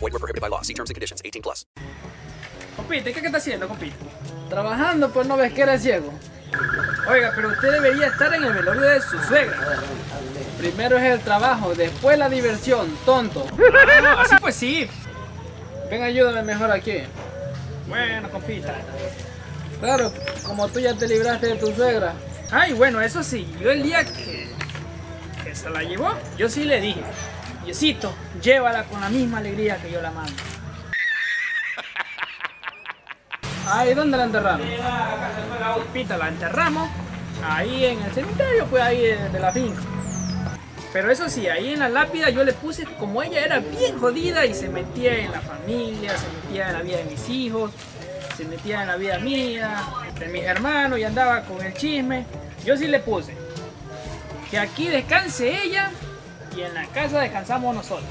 Void were prohibited by law. See terms and conditions. 18 plus. Compite, ¿qué está haciendo, compite? Trabajando, pues no ves que eres ciego. Oiga, pero usted debería estar en el velorio de su suegra. Primero es el trabajo, después la diversión, tonto. Ah, así pues sí. Ven, ayúdame mejor aquí. Bueno, compita. Claro, como tú ya te libraste de tu suegra. Ay, bueno, eso sí, yo el día que, que se la llevó, yo sí le dije, Diosito, llévala con la misma alegría que yo la mando. Ay, ¿dónde la enterraron? Pita, la enterramos ahí en el cementerio, pues ahí de, de la finca. Pero eso sí, ahí en la lápida yo le puse, como ella era bien jodida y se metía en la familia, se metía en la vida de mis hijos, se metía en la vida mía, de mis hermanos y andaba con el chisme. Yo sí le puse que aquí descanse ella y en la casa descansamos nosotros.